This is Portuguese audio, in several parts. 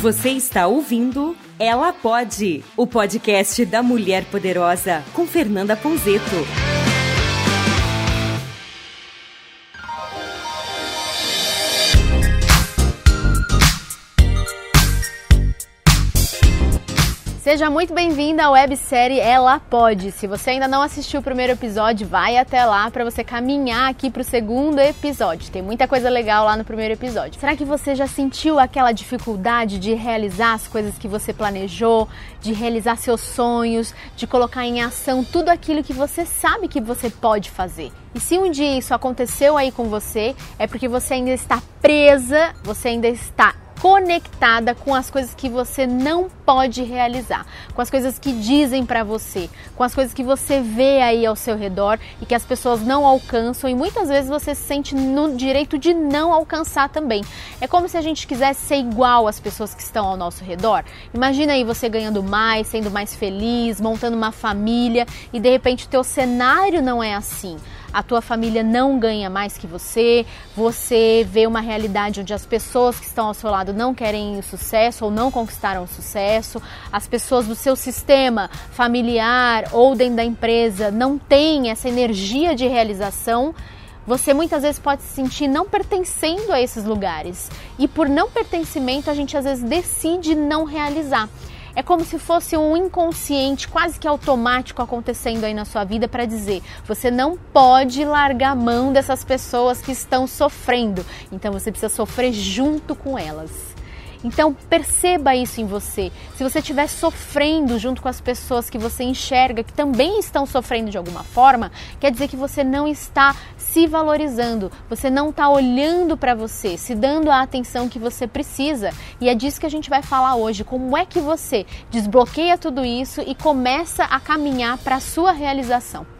Você está ouvindo Ela Pode, o podcast da Mulher Poderosa, com Fernanda Ponzeto. Seja muito bem-vinda à websérie Ela Pode. Se você ainda não assistiu o primeiro episódio, vai até lá para você caminhar aqui para o segundo episódio. Tem muita coisa legal lá no primeiro episódio. Será que você já sentiu aquela dificuldade de realizar as coisas que você planejou, de realizar seus sonhos, de colocar em ação tudo aquilo que você sabe que você pode fazer? E se um dia isso aconteceu aí com você, é porque você ainda está presa, você ainda está conectada com as coisas que você não pode realizar, com as coisas que dizem para você, com as coisas que você vê aí ao seu redor e que as pessoas não alcançam e muitas vezes você se sente no direito de não alcançar também. É como se a gente quisesse ser igual às pessoas que estão ao nosso redor. Imagina aí você ganhando mais, sendo mais feliz, montando uma família e de repente o teu cenário não é assim a tua família não ganha mais que você, você vê uma realidade onde as pessoas que estão ao seu lado não querem sucesso ou não conquistaram sucesso, as pessoas do seu sistema familiar ou dentro da empresa não têm essa energia de realização você muitas vezes pode se sentir não pertencendo a esses lugares. E por não pertencimento, a gente às vezes decide não realizar. É como se fosse um inconsciente quase que automático acontecendo aí na sua vida para dizer: você não pode largar a mão dessas pessoas que estão sofrendo. Então você precisa sofrer junto com elas. Então perceba isso em você. Se você estiver sofrendo junto com as pessoas que você enxerga que também estão sofrendo de alguma forma, quer dizer que você não está se valorizando, você não está olhando para você, se dando a atenção que você precisa. E é disso que a gente vai falar hoje. Como é que você desbloqueia tudo isso e começa a caminhar para a sua realização?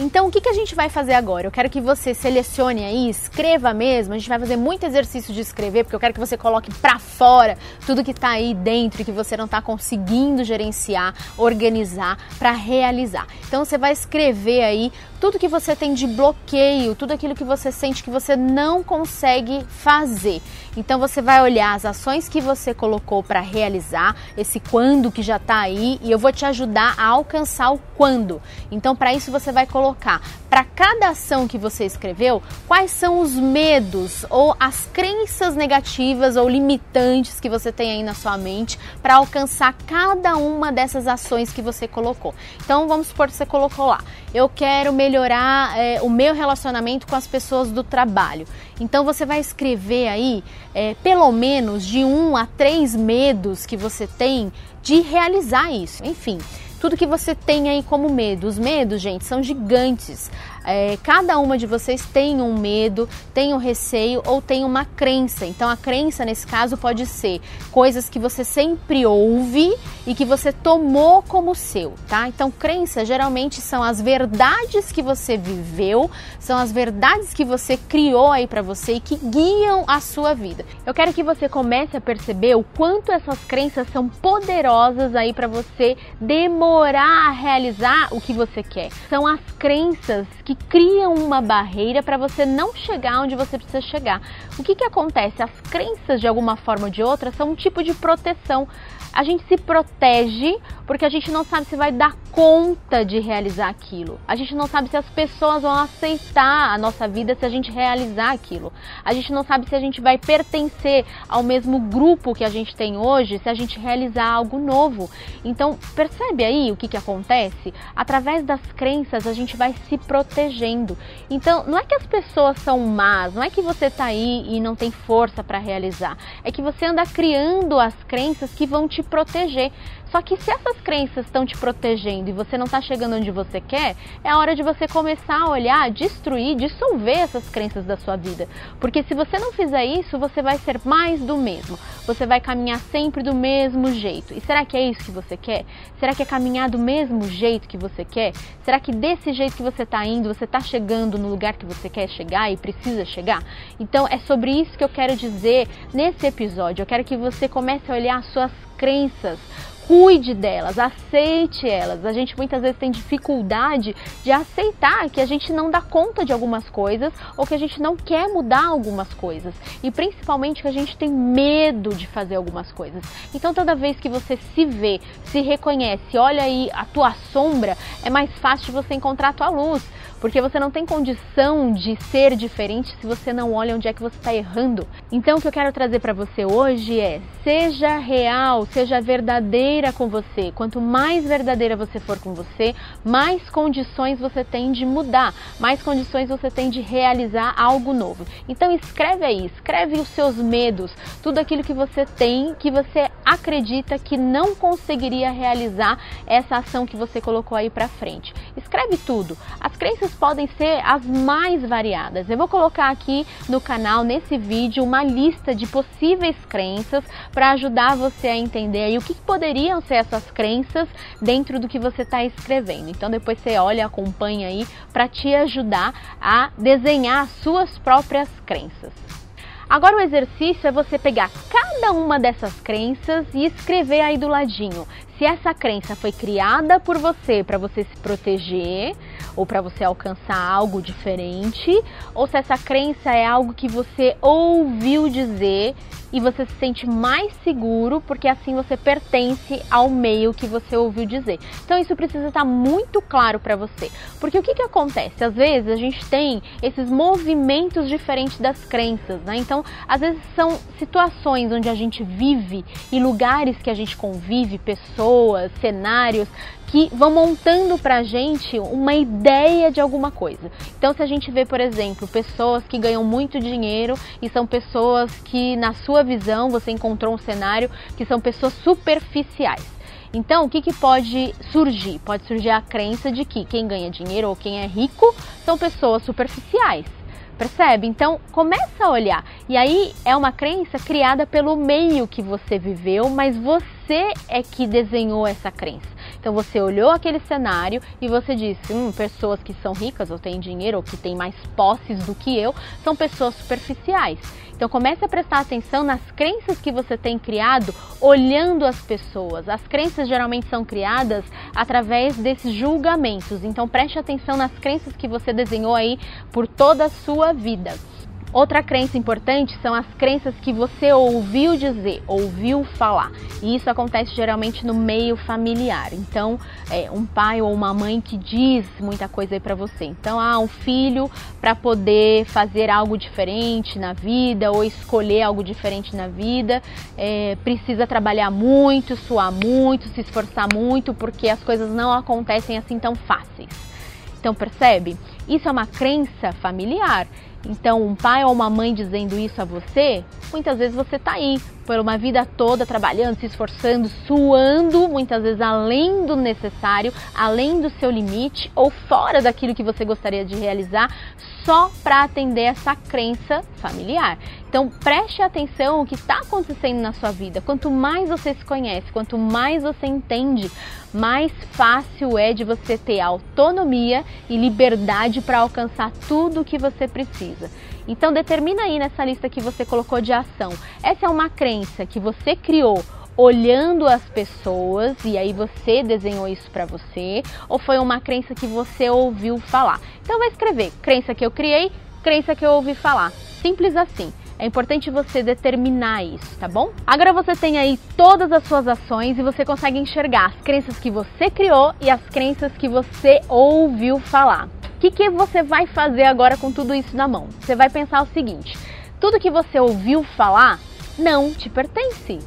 Então, o que, que a gente vai fazer agora? Eu quero que você selecione aí, escreva mesmo. A gente vai fazer muito exercício de escrever, porque eu quero que você coloque para fora tudo que está aí dentro e que você não está conseguindo gerenciar, organizar para realizar. Então, você vai escrever aí tudo que você tem de bloqueio, tudo aquilo que você sente que você não consegue fazer. Então você vai olhar as ações que você colocou para realizar, esse quando que já está aí, e eu vou te ajudar a alcançar o quando. Então para isso você vai colocar para cada ação que você escreveu, quais são os medos ou as crenças negativas ou limitantes que você tem aí na sua mente para alcançar cada uma dessas ações que você colocou. Então vamos supor que você colocou lá, eu quero melhorar é, o meu relacionamento com as pessoas do trabalho. Então você vai escrever aí é, pelo menos de um a três medos que você tem de realizar isso. Enfim, tudo que você tem aí como medo. Os medos, gente, são gigantes. É, cada uma de vocês tem um medo, tem um receio ou tem uma crença. Então, a crença nesse caso pode ser coisas que você sempre ouve e que você tomou como seu, tá? Então, crença geralmente são as verdades que você viveu, são as verdades que você criou aí para você e que guiam a sua vida. Eu quero que você comece a perceber o quanto essas crenças são poderosas aí para você demorar a realizar o que você quer. São as crenças que criam uma barreira para você não chegar onde você precisa chegar. O que, que acontece? As crenças, de alguma forma ou de outra, são um tipo de proteção a gente se protege porque a gente não sabe se vai dar conta de realizar aquilo. A gente não sabe se as pessoas vão aceitar a nossa vida se a gente realizar aquilo. A gente não sabe se a gente vai pertencer ao mesmo grupo que a gente tem hoje se a gente realizar algo novo. Então, percebe aí o que, que acontece? Através das crenças, a gente vai se protegendo. Então, não é que as pessoas são más, não é que você está aí e não tem força para realizar. É que você anda criando as crenças que vão te proteger. Só que se essas crenças estão te protegendo e você não está chegando onde você quer, é a hora de você começar a olhar, destruir, dissolver essas crenças da sua vida. Porque se você não fizer isso, você vai ser mais do mesmo. Você vai caminhar sempre do mesmo jeito. E será que é isso que você quer? Será que é caminhar do mesmo jeito que você quer? Será que desse jeito que você está indo, você está chegando no lugar que você quer chegar e precisa chegar? Então é sobre isso que eu quero dizer nesse episódio. Eu quero que você comece a olhar as suas crenças cuide delas, aceite elas. A gente muitas vezes tem dificuldade de aceitar que a gente não dá conta de algumas coisas ou que a gente não quer mudar algumas coisas e principalmente que a gente tem medo de fazer algumas coisas. Então toda vez que você se vê, se reconhece, olha aí a tua sombra, é mais fácil você encontrar a tua luz porque você não tem condição de ser diferente se você não olha onde é que você está errando. Então, o que eu quero trazer para você hoje é: seja real, seja verdadeira com você. Quanto mais verdadeira você for com você, mais condições você tem de mudar, mais condições você tem de realizar algo novo. Então, escreve aí, escreve os seus medos, tudo aquilo que você tem, que você acredita que não conseguiria realizar essa ação que você colocou aí para frente. Escreve tudo. As crenças podem ser as mais variadas. Eu vou colocar aqui no canal, nesse vídeo, uma lista de possíveis crenças para ajudar você a entender aí o que poderiam ser essas crenças dentro do que você está escrevendo. Então depois você olha, acompanha aí para te ajudar a desenhar suas próprias crenças. Agora o exercício é você pegar cada uma dessas crenças e escrever aí do ladinho. Se essa crença foi criada por você para você se proteger ou para você alcançar algo diferente, ou se essa crença é algo que você ouviu dizer e você se sente mais seguro porque assim você pertence ao meio que você ouviu dizer. Então isso precisa estar muito claro para você, porque o que, que acontece? Às vezes a gente tem esses movimentos diferentes das crenças, né? Então às vezes são situações onde a gente vive e lugares que a gente convive, pessoas, cenários que vão montando pra gente uma ideia de alguma coisa. Então, se a gente vê, por exemplo, pessoas que ganham muito dinheiro e são pessoas que, na sua visão, você encontrou um cenário que são pessoas superficiais. Então, o que, que pode surgir? Pode surgir a crença de que quem ganha dinheiro ou quem é rico são pessoas superficiais. Percebe? Então começa a olhar. E aí é uma crença criada pelo meio que você viveu, mas você é que desenhou essa crença. Então você olhou aquele cenário e você disse: hum, pessoas que são ricas ou têm dinheiro ou que têm mais posses do que eu são pessoas superficiais. Então comece a prestar atenção nas crenças que você tem criado, olhando as pessoas. As crenças geralmente são criadas através desses julgamentos. Então preste atenção nas crenças que você desenhou aí por toda a sua vida. Outra crença importante são as crenças que você ouviu dizer, ouviu falar. E isso acontece geralmente no meio familiar. Então, é um pai ou uma mãe que diz muita coisa aí para você. Então, ah, um filho para poder fazer algo diferente na vida ou escolher algo diferente na vida, é, precisa trabalhar muito, suar muito, se esforçar muito, porque as coisas não acontecem assim tão fáceis. Então, percebe? Isso é uma crença familiar. Então, um pai ou uma mãe dizendo isso a você, muitas vezes você está aí por uma vida toda trabalhando, se esforçando, suando, muitas vezes além do necessário, além do seu limite ou fora daquilo que você gostaria de realizar, só para atender essa crença familiar. Então preste atenção o que está acontecendo na sua vida. Quanto mais você se conhece, quanto mais você entende, mais fácil é de você ter autonomia e liberdade para alcançar tudo o que você precisa. Então determina aí nessa lista que você colocou de ação. Essa é uma crença que você criou olhando as pessoas e aí você desenhou isso para você ou foi uma crença que você ouviu falar? Então vai escrever crença que eu criei, crença que eu ouvi falar. Simples assim. É importante você determinar isso, tá bom? Agora você tem aí todas as suas ações e você consegue enxergar as crenças que você criou e as crenças que você ouviu falar. O que, que você vai fazer agora com tudo isso na mão? Você vai pensar o seguinte: tudo que você ouviu falar não te pertence.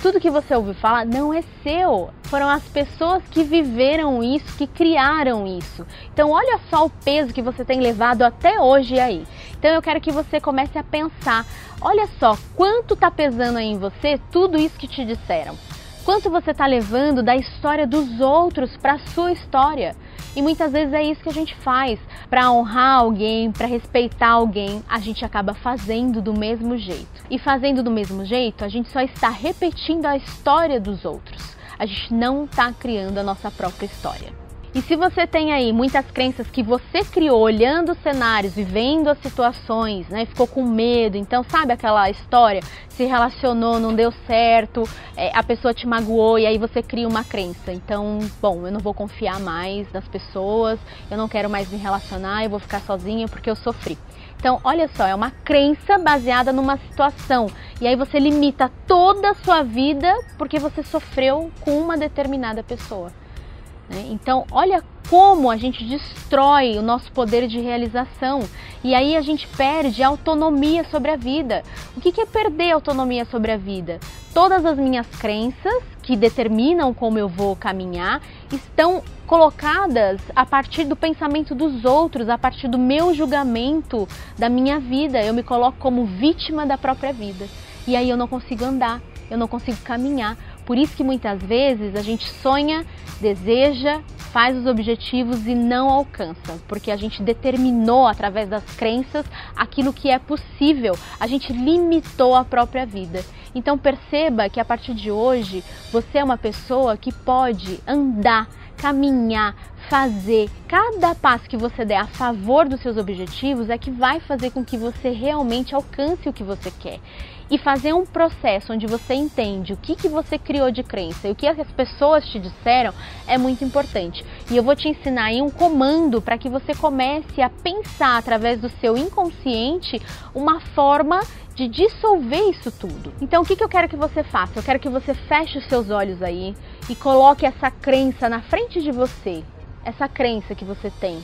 Tudo que você ouviu falar não é seu. Foram as pessoas que viveram isso, que criaram isso. Então, olha só o peso que você tem levado até hoje aí. Então, eu quero que você comece a pensar: olha só, quanto está pesando aí em você tudo isso que te disseram. Quanto você está levando da história dos outros para a sua história? E muitas vezes é isso que a gente faz. Para honrar alguém, para respeitar alguém, a gente acaba fazendo do mesmo jeito. E fazendo do mesmo jeito, a gente só está repetindo a história dos outros. A gente não está criando a nossa própria história. E se você tem aí muitas crenças que você criou olhando os cenários, vivendo as situações, né? Ficou com medo, então sabe aquela história? Se relacionou, não deu certo, é, a pessoa te magoou e aí você cria uma crença. Então, bom, eu não vou confiar mais nas pessoas, eu não quero mais me relacionar, eu vou ficar sozinha porque eu sofri. Então, olha só, é uma crença baseada numa situação. E aí você limita toda a sua vida porque você sofreu com uma determinada pessoa. Né? Então, olha como a gente destrói o nosso poder de realização e aí a gente perde a autonomia sobre a vida. O que é perder autonomia sobre a vida? Todas as minhas crenças que determinam como eu vou caminhar estão colocadas a partir do pensamento dos outros, a partir do meu julgamento da minha vida. Eu me coloco como vítima da própria vida e aí eu não consigo andar, eu não consigo caminhar por isso que muitas vezes a gente sonha, deseja, faz os objetivos e não alcança, porque a gente determinou através das crenças aquilo que é possível, a gente limitou a própria vida. Então perceba que a partir de hoje você é uma pessoa que pode andar, caminhar, fazer. Cada passo que você der a favor dos seus objetivos é que vai fazer com que você realmente alcance o que você quer e fazer um processo onde você entende o que, que você criou de crença e o que as pessoas te disseram é muito importante. E eu vou te ensinar aí um comando para que você comece a pensar através do seu inconsciente uma forma de dissolver isso tudo. Então, o que, que eu quero que você faça? Eu quero que você feche os seus olhos aí e coloque essa crença na frente de você, essa crença que você tem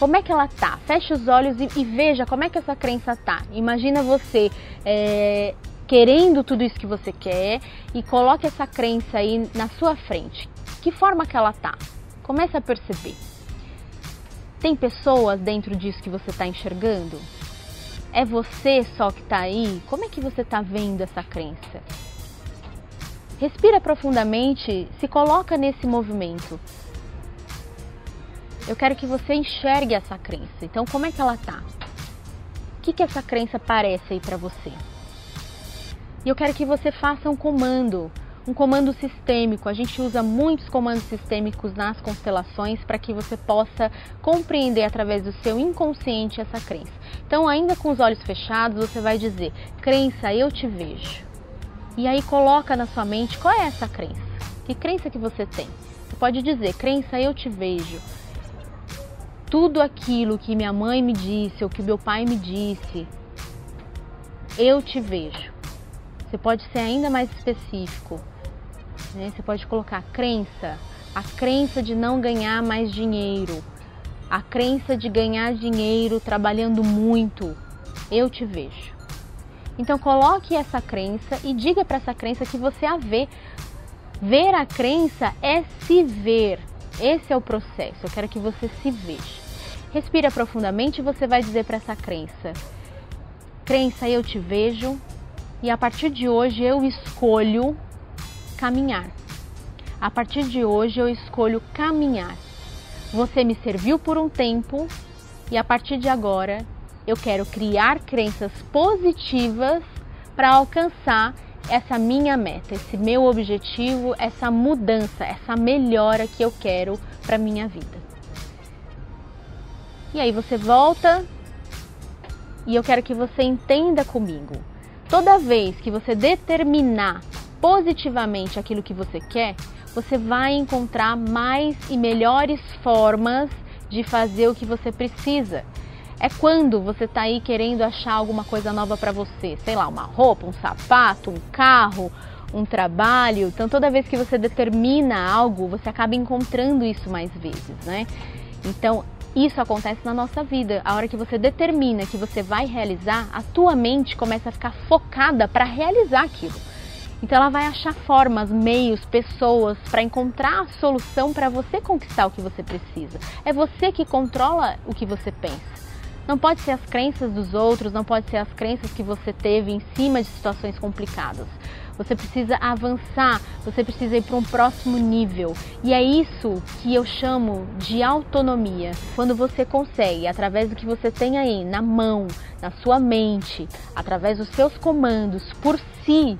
como é que ela tá? Feche os olhos e, e veja como é que essa crença tá. Imagina você é, querendo tudo isso que você quer e coloque essa crença aí na sua frente. Que forma que ela tá? Comece a perceber. Tem pessoas dentro disso que você está enxergando? É você só que está aí? Como é que você está vendo essa crença? Respira profundamente, se coloca nesse movimento eu quero que você enxergue essa crença. Então, como é que ela tá? O que, que essa crença parece aí para você? E eu quero que você faça um comando, um comando sistêmico. A gente usa muitos comandos sistêmicos nas constelações para que você possa compreender através do seu inconsciente essa crença. Então, ainda com os olhos fechados, você vai dizer: "Crença, eu te vejo". E aí coloca na sua mente qual é essa crença? Que crença que você tem? Você pode dizer: "Crença, eu te vejo" tudo aquilo que minha mãe me disse ou que meu pai me disse, eu te vejo. Você pode ser ainda mais específico. Né? Você pode colocar crença, a crença de não ganhar mais dinheiro, a crença de ganhar dinheiro trabalhando muito. Eu te vejo. Então coloque essa crença e diga para essa crença que você a vê. Ver a crença é se ver. Esse é o processo. Eu quero que você se veja. Respira profundamente e você vai dizer para essa crença: Crença, eu te vejo e a partir de hoje eu escolho caminhar. A partir de hoje eu escolho caminhar. Você me serviu por um tempo e a partir de agora eu quero criar crenças positivas para alcançar essa minha meta, esse meu objetivo, essa mudança, essa melhora que eu quero para minha vida. E aí você volta e eu quero que você entenda comigo. Toda vez que você determinar positivamente aquilo que você quer, você vai encontrar mais e melhores formas de fazer o que você precisa. É quando você está aí querendo achar alguma coisa nova para você, sei lá, uma roupa, um sapato, um carro, um trabalho. Então, toda vez que você determina algo, você acaba encontrando isso mais vezes, né? Então, isso acontece na nossa vida. A hora que você determina que você vai realizar, a tua mente começa a ficar focada para realizar aquilo. Então ela vai achar formas, meios, pessoas para encontrar a solução para você conquistar o que você precisa. É você que controla o que você pensa. Não pode ser as crenças dos outros, não pode ser as crenças que você teve em cima de situações complicadas. Você precisa avançar, você precisa ir para um próximo nível. E é isso que eu chamo de autonomia. Quando você consegue, através do que você tem aí na mão, na sua mente, através dos seus comandos, por si,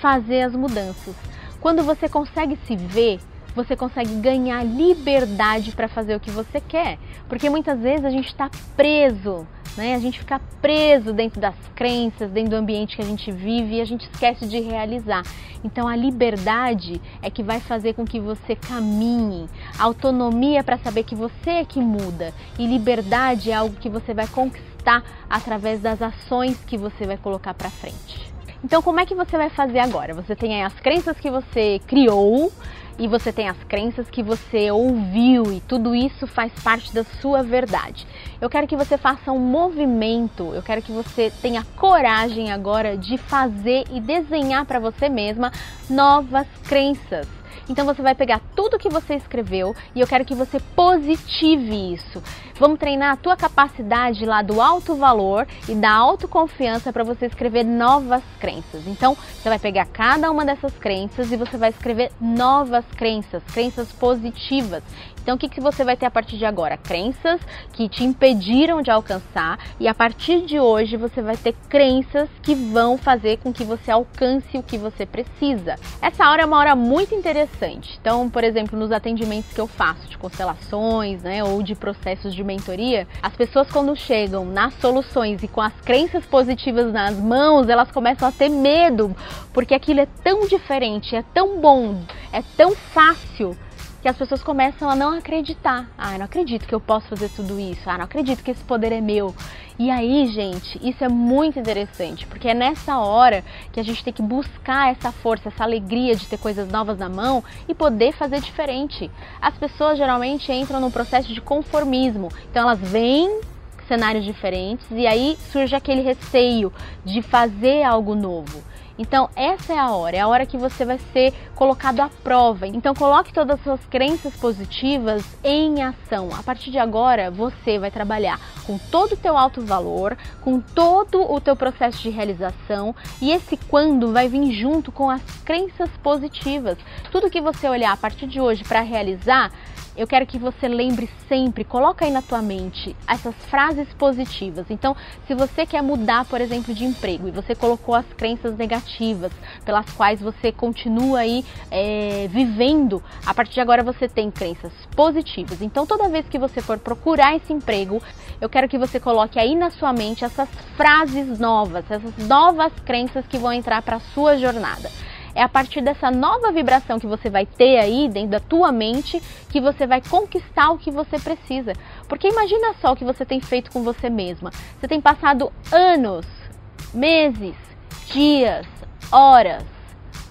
fazer as mudanças. Quando você consegue se ver, você consegue ganhar liberdade para fazer o que você quer. Porque muitas vezes a gente está preso, né? A gente fica preso dentro das crenças, dentro do ambiente que a gente vive e a gente esquece de realizar. Então a liberdade é que vai fazer com que você caminhe. A autonomia para saber que você é que muda. E liberdade é algo que você vai conquistar através das ações que você vai colocar para frente. Então, como é que você vai fazer agora? Você tem aí as crenças que você criou e você tem as crenças que você ouviu e tudo isso faz parte da sua verdade. Eu quero que você faça um movimento, eu quero que você tenha coragem agora de fazer e desenhar para você mesma novas crenças. Então você vai pegar tudo que você escreveu e eu quero que você positive isso. Vamos treinar a tua capacidade lá do alto valor e da autoconfiança para você escrever novas crenças. Então, você vai pegar cada uma dessas crenças e você vai escrever novas crenças, crenças positivas. Então, o que, que você vai ter a partir de agora? Crenças que te impediram de alcançar, e a partir de hoje você vai ter crenças que vão fazer com que você alcance o que você precisa. Essa hora é uma hora muito interessante. Então, por exemplo, nos atendimentos que eu faço de constelações, né, ou de processos de mentoria, as pessoas quando chegam nas soluções e com as crenças positivas nas mãos, elas começam a ter medo, porque aquilo é tão diferente, é tão bom, é tão fácil que as pessoas começam a não acreditar. Ah, não acredito que eu posso fazer tudo isso. Ah, não acredito que esse poder é meu. E aí, gente, isso é muito interessante, porque é nessa hora que a gente tem que buscar essa força, essa alegria de ter coisas novas na mão e poder fazer diferente. As pessoas geralmente entram no processo de conformismo. Então elas vêm cenários diferentes e aí surge aquele receio de fazer algo novo. Então, essa é a hora, é a hora que você vai ser colocado à prova. Então, coloque todas as suas crenças positivas em ação. A partir de agora, você vai trabalhar com todo o teu alto valor, com todo o teu processo de realização, e esse quando vai vir junto com as crenças positivas. Tudo que você olhar a partir de hoje para realizar, eu quero que você lembre sempre, coloca aí na tua mente essas frases positivas. Então, se você quer mudar, por exemplo, de emprego e você colocou as crenças negativas pelas quais você continua aí é, vivendo, a partir de agora você tem crenças positivas. Então, toda vez que você for procurar esse emprego, eu quero que você coloque aí na sua mente essas frases novas, essas novas crenças que vão entrar para a sua jornada. É a partir dessa nova vibração que você vai ter aí dentro da tua mente que você vai conquistar o que você precisa. Porque imagina só o que você tem feito com você mesma. Você tem passado anos, meses, dias, horas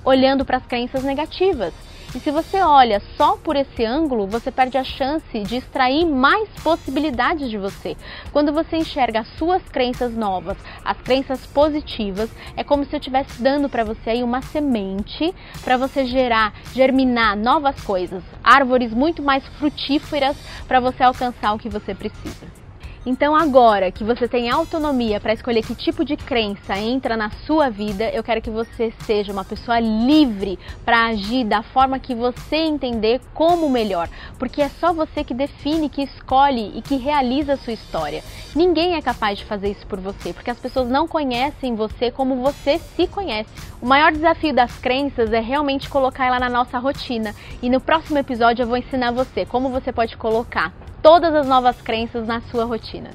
olhando para as crenças negativas e se você olha só por esse ângulo, você perde a chance de extrair mais possibilidades de você. Quando você enxerga as suas crenças novas, as crenças positivas, é como se eu estivesse dando para você aí uma semente para você gerar, germinar novas coisas, árvores muito mais frutíferas para você alcançar o que você precisa. Então, agora que você tem autonomia para escolher que tipo de crença entra na sua vida, eu quero que você seja uma pessoa livre para agir da forma que você entender como melhor, porque é só você que define, que escolhe e que realiza a sua história. Ninguém é capaz de fazer isso por você, porque as pessoas não conhecem você como você se conhece. O maior desafio das crenças é realmente colocar ela na nossa rotina. E no próximo episódio eu vou ensinar você como você pode colocar todas as novas crenças na sua rotina.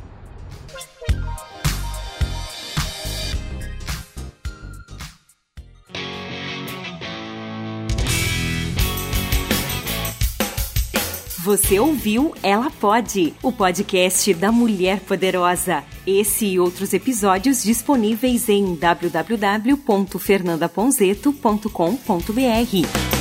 Você ouviu Ela Pode, o podcast da Mulher Poderosa. Esse e outros episódios disponíveis em www.fernandaponzeto.com.br.